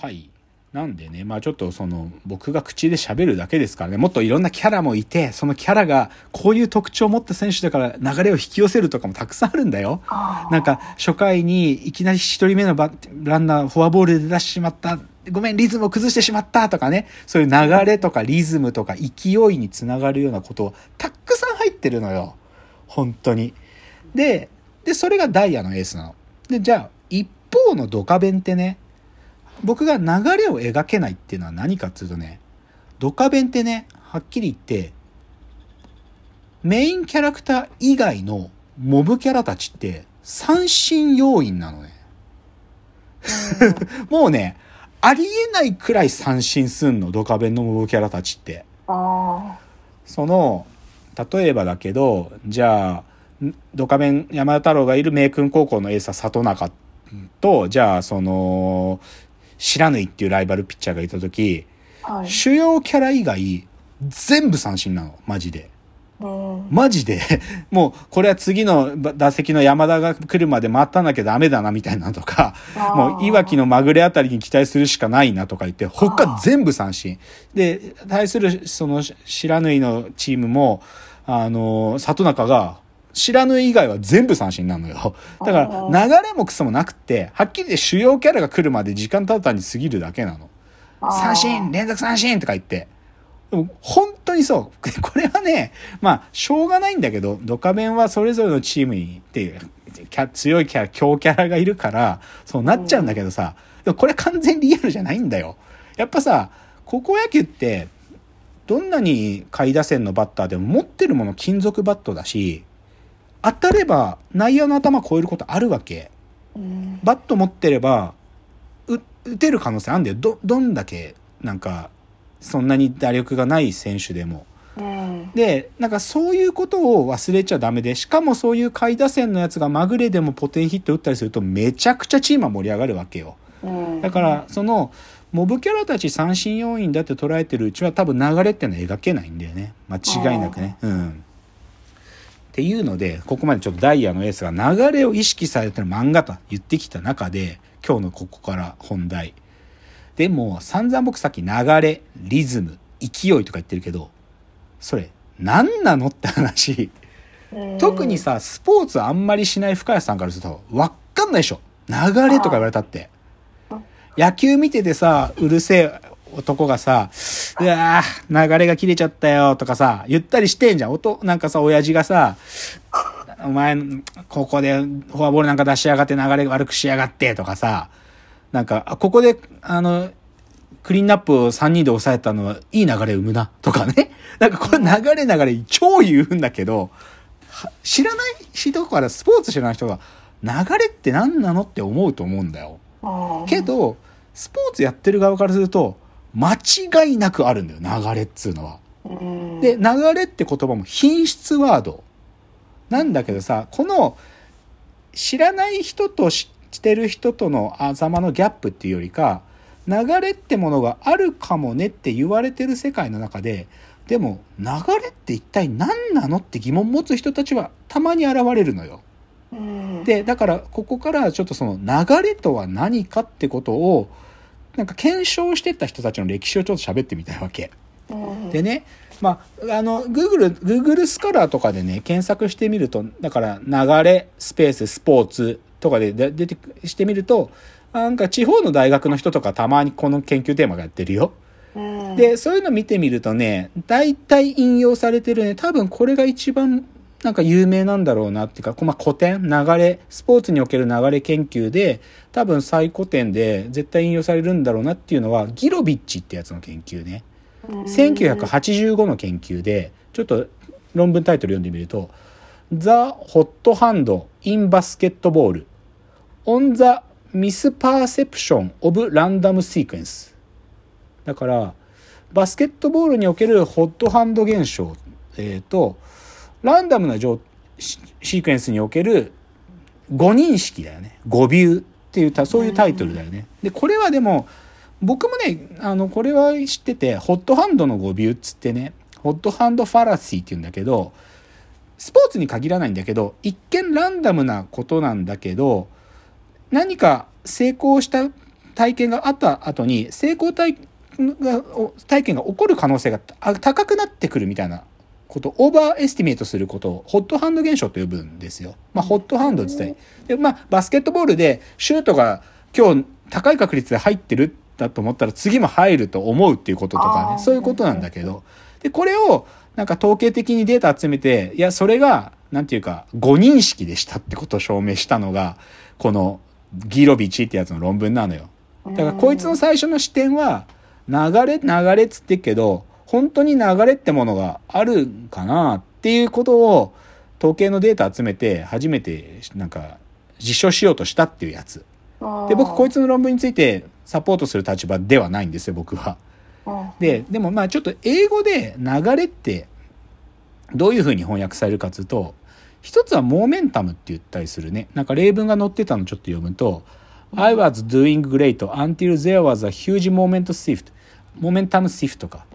はい。なんでね、まあちょっとその、僕が口で喋るだけですからね、もっといろんなキャラもいて、そのキャラがこういう特徴を持った選手だから流れを引き寄せるとかもたくさんあるんだよ。なんか、初回にいきなり一人目のバランナー、フォアボールで出してしまった。ごめん、リズムを崩してしまったとかね。そういう流れとかリズムとか勢いにつながるようなことをたくさん入ってるのよ。本当に。で、で、それがダイヤのエースなの。で、じゃあ、一方のドカベンってね、僕が流れを描けないっていうのは何かっていうとね、ドカベンってね、はっきり言って、メインキャラクター以外のモブキャラたちって三振要因なのね。もうね、ありえないくらい三振すんの、ドカベンのモブキャラたちって。あその、例えばだけど、じゃあ、んドカベン山田太郎がいる名君高校のエースは里中と、じゃあ、その、白縫っていうライバルピッチャーがいた時、あ。はい。主要キャラ以外、全部三振なの、マジで。うん。マジで、もう、これは次の打席の山田が来るまで待たなきゃダメだな、みたいなのとか、もう、いわきのまぐれあたりに期待するしかないなとか言って、他全部三振。で、対する、その、白縫のチームも、あの、里中が、白縫以外は全部三振なのよ。だから、流れもクソもなくって、はっきり言って主要キャラが来るまで時間ただ単に過ぎるだけなの。三振連続三振とか言って。でも本当にそう。これはね、まあ、しょうがないんだけど、ドカベンはそれぞれのチームにっていう、キャ強いキャラ、強キャラがいるから、そうなっちゃうんだけどさ、でもこれ完全リアルじゃないんだよ。やっぱさ、高校野球って、どんなに下位打線のバッターでも持ってるもの金属バットだし、当たれば内野の頭超えることあるわけ。うん。バット持ってれば、う打てる可能性あるんだよ。ど、どんだけ、なんか、そんなに打力がない選手でも。うん。で、なんかそういうことを忘れちゃダメで、しかもそういう下位打線のやつがまぐれでもポテンヒット打ったりするとめちゃくちゃチームは盛り上がるわけよ。うん。だから、その、モブキャラたち三振要因だって捉えてるうちは多分流れってのは描けないんだよね。間違いなくね。うん。っていうので、ここまでちょっとダイヤのエースが流れを意識されてる漫画と言ってきた中で、今日のここから本題。でも、散々僕さっき流れ、リズム、勢いとか言ってるけど、それ、何なのって話。うん特に、さ、スポーツあんまりしない深谷さんからすると、わかんないでしょ。流れとか言われたって。野球見ててさ、うるせえ男がさ、うわー流れが切れちゃったよとかさ、言ったりしてんじゃん。音、なんかさ、親父がさ、お前、ここでフォアボールなんか出しやがって流れ悪くしやがってとかさ、なんか、あここで、あの、クリーンナップを3人で抑えたのは、いい流れ生むな、とかね。なんかこれ流れ流れ超言うんだけど、は知らない？人から、スポーツ知らない人が、流れって何なの？って思うと思うんだよ。うんけ、ど、スポーツやってる側からすると、間違いなくあるんだよ、流れっつうのは。うん、で、流れって言葉も品質ワードなんだけどさ、この知らない人と知ってる人との頭のギャップっていうよりか、流れってものがあるかもねって言われてる世界の中で、でも流れって一体何なのって疑問持つ人たちはたまに現れるのよ。うん、で、だからここからちょっとその流れとは何かってことを、なんか検証してった人たちの歴史をちょっと喋ってみたいわけ。うん、でね、まあ、あの、Google、Google スカラーとかでね、検索してみると、だから、流れ、スペース、スポーツとかでで出てくしてみると、なんか地方の大学の人とかたまにこの研究テーマがやってるよ。うん、で、そういうの見てみるとね、大体引用されてるね、多分これが一番なんか有名なんだろうなっていうか、まあ、古典、流れ、スポーツにおける流れ研究で、多分最古典で絶対引用されるんだろうなっていうのは、ギロビッチってやつの研究ね。うん、1985の研究で、ちょっと論文タイトル読んでみると、The Hot Hand in Basketball on the Misperception of Random Sequence だから、バスケットボールにおけるホットハンド現象、えーと、ランダムな状シシークエンスにおける誤認識だよね。誤ビューっていうた、そういうタイトルだよね。で、これはでも、僕もね、あの、これは知ってて、ホットハンドの誤ビューっつってね、ホットハンドファラシーって言うんだけど、スポーツに限らないんだけど、一見ランダムなことなんだけど、何か成功した体験があった後に成功体が体験が起こる可能性が高くなってくるみたいなこと overestimate することを hot hand 現象と呼ぶんですよ。まあ、 hot hand って言ったり。で、まあ、バスケットボールでシュートが今日高い確率で入ってるだと思ったら次も入ると思うっていうこととかね、そういうことなんだけど。で、これをなんか統計的にデータ集めて、いや、それが、なんていうか、誤認識でしたってことを証明したのが、このギロビチってやつの論文なのよ。だからこいつの最初の視点は、流れ、流れっつってっけど、本当に流れってものがあるかなっていうことを統計のデータ集めて初めてなんか実証しようとしたっていうやつ。で、僕こいつの論文についてサポートする立場ではないんですよ、僕は。で、でもまあちょっと英語で流れってどういうふうに翻訳されるかというと、一つはモーメンタムって言ったりするね。なんか例文が載ってたのちょっと読むと、I was doing great until there was a huge moment shift. モメンタムシフトか。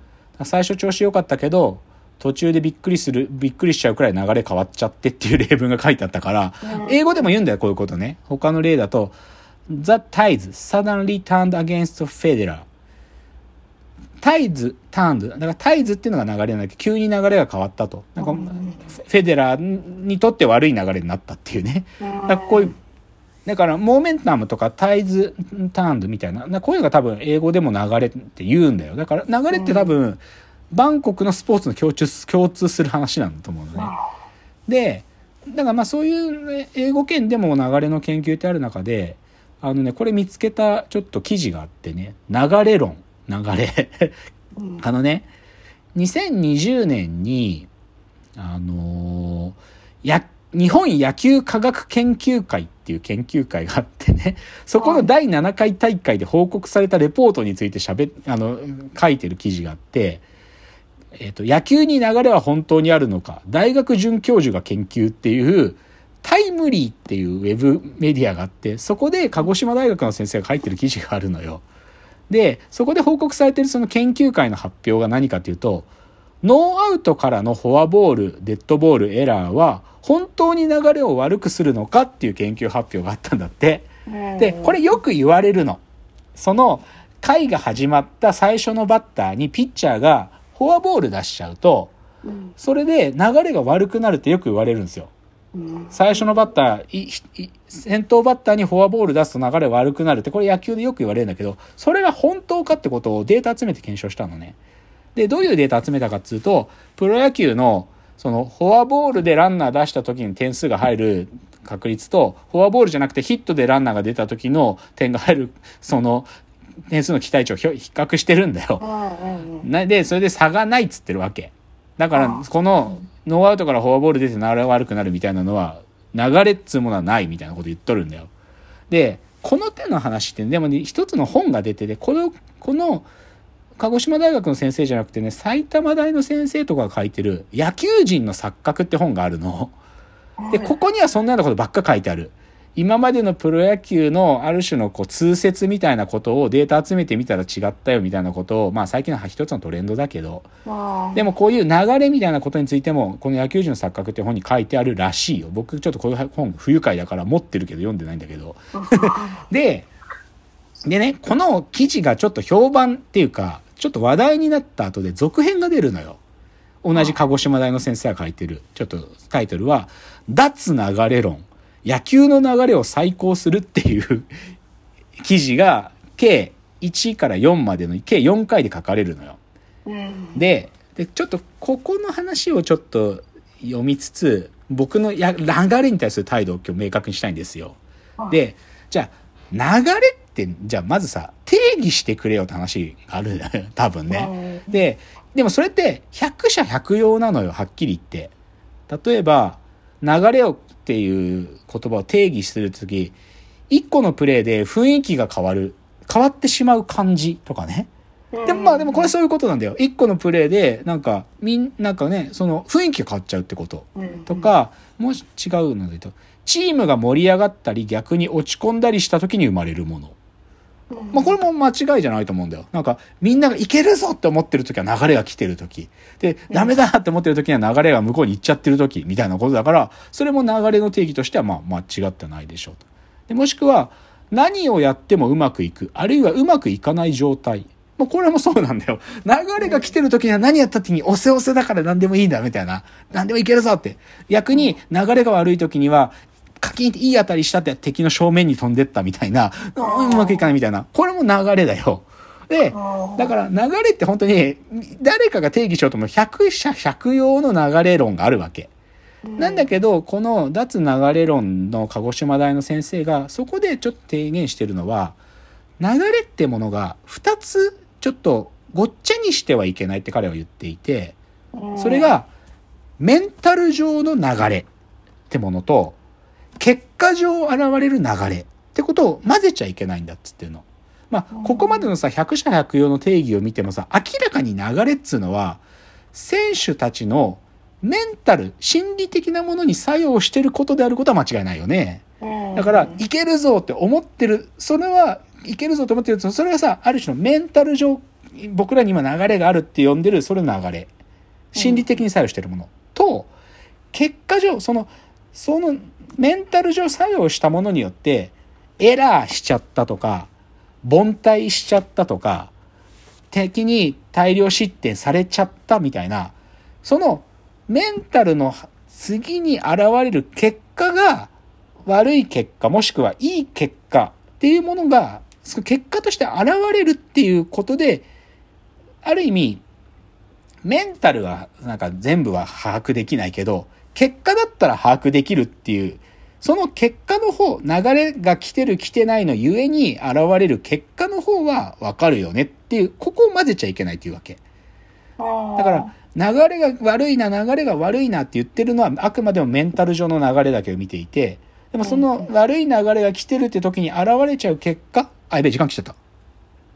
最初調子良かったけど、途中でびっくりする、びっくりしちゃうくらい流れ変わっちゃってっていう 例文が書いてあったから、英語でも言うんだよ、こういうことね。他の例だと、The tides suddenly turned against Federer. タイズ、ターンズ。だからタイズっていうのが流れなんだけど、急に流れが変わったと。なんか、フェデラーにとって悪い流れになったっていうね。だこういう、だから、モーメンタムとかタイズ、ターンズみたいな、こういうのが多分英語でも流れって言うんだよ。だから、流れって多分、バンコクのスポーツの共通、共通する話なんだと思うのね。で、だからまあそういう英語圏でも流れの研究ってある中で、あのね、これ見つけたちょっと記事があってね、流れ論。流れあのね、2020年に、あのー、や、日本野球科学研究会っていう研究会があってね、そこの第7回大会で報告されたレポートについて喋、あの、書いてる記事があって、えっ、ー、と、野球に流れは本当にあるのか、大学准教授が研究っていう、タイムリーっていうウェブメディアがあって、そこで鹿児島大学の先生が書いてる記事があるのよ。で、そこで報告されてるその研究会の発表が何かというと、ノーアウトからのフォアボール、デッドボール、エラーは、本当に流れを悪くするのかっていう研究発表があったんだって。で、これよく言われるの。その、回が始まった最初のバッターにピッチャーがフォアボール出しちゃうと、それで流れが悪くなるってよく言われるんですよ。最初のバッター、先頭バッターにフォアボール出すと流れ悪くなるって、これ野球でよく言われるんだけど、それが本当かってことをデータ集めて検証したのね。で、どういうデータ集めたかっていうと、プロ野球の、その、フォアボールでランナー出した時に点数が入る確率と、フォアボールじゃなくてヒットでランナーが出た時の点が入る、その、点数の期待値を比較してるんだよ。で、それで差がないっつってるわけ。だから、この、ノーアウトからフォアボール出て流れ悪くなるみたいなのは、流れっつうものはないみたいなこと言っとるんだよ。で、この手の話って、でもね、一つの本が出てて、この、この、鹿児島大学の先生じゃなくてね、埼玉大の先生とかが書いてる、野球人の錯覚って本があるの。で、ここにはそんなようなことばっか書いてある。今までのプロ野球のある種のこう通説みたいなことをデータ集めてみたら違ったよみたいなことを、まあ最近の一つのトレンドだけど、でもこういう流れみたいなことについても、この野球人の錯覚って本に書いてあるらしいよ。僕ちょっとこういう本不愉快だから持ってるけど読んでないんだけど。で、でね、この記事がちょっと評判っていうか、ちょっと話題になった後で続編が出るのよ。同じ鹿児島大の先生が書いてる。ちょっとタイトルは、脱流れ論。野球の流れを再考するっていう 記事が計1から4までの計4回で書かれるのよ。ででちょっとここの話をちょっと読みつつ僕のや流れに対する態度を今日明確にしたいんですよ。でじゃあ流れってじゃあまずさ定義してくれよって話がある 多分ね。ででもそれって百社百用なのよはっきり言って。例えば流れをっていう言葉を定義するとき、一個のプレイで雰囲気が変わる。変わってしまう感じとかね。でもまあでもこれそういうことなんだよ。一個のプレイで、なんか、みん、なんかね、その雰囲気が変わっちゃうってこと。とか、もし違うので言うと、チームが盛り上がったり逆に落ち込んだりした時に生まれるもの。まあこれも間違いじゃないと思うんだよ。なんかみんながいけるぞって思ってる時は流れが来てる時。で、ダメだって思ってる時には流れが向こうに行っちゃってる時みたいなことだから、それも流れの定義としてはまあ間違ってないでしょうと。でもしくは、何をやってもうまくいく、あるいはうまくいかない状態。もうこれもそうなんだよ。流れが来てる時には何やった時に押せ押せだから何でもいいんだみたいな。何でもいけるぞって。逆に流れが悪い時には、カキンっていい当たりしたって敵の正面に飛んでったみたいな。うまくいかないみたいな。これも流れだよ。で、だから流れって本当に誰かが定義しようとも百者百用の流れ論があるわけ。なんだけど、この脱流れ論の鹿児島大の先生がそこでちょっと提言してるのは、流れってものが2つちょっとごっちゃにしてはいけないって彼は言っていて、それがメンタル上の流れってものと、結果上現れる流れってことを混ぜちゃいけないんだっつってるの。まあ、ここまでのさ、百者百用の定義を見てもさ、明らかに流れっつうのは、選手たちのメンタル、心理的なものに作用してることであることは間違いないよね。だから、いけるぞって思ってる、それは、いけるぞと思ってるそれはさ、ある種のメンタル上、僕らに今流れがあるって呼んでる、それの流れ。心理的に作用してるもの。と、結果上、その、そのメンタル上作用したものによって、エラーしちゃったとか、凡退しちゃったとか、敵に大量失点されちゃったみたいな、そのメンタルの次に現れる結果が悪い結果もしくはいい結果っていうものがその結果として現れるっていうことである意味メンタルはなんか全部は把握できないけど結果だったら把握できるっていうその結果の方流れが来てる来てないのゆえに現れる結果の方はわかるよねっていうここを混ぜちゃいけないっていうわけ。だから、流れが悪いな、流れが悪いなって言ってるのは、あくまでもメンタル上の流れだけを見ていて、でもその悪い流れが来てるって時に現れちゃう結果、あ、やべえ、時間来ちゃった。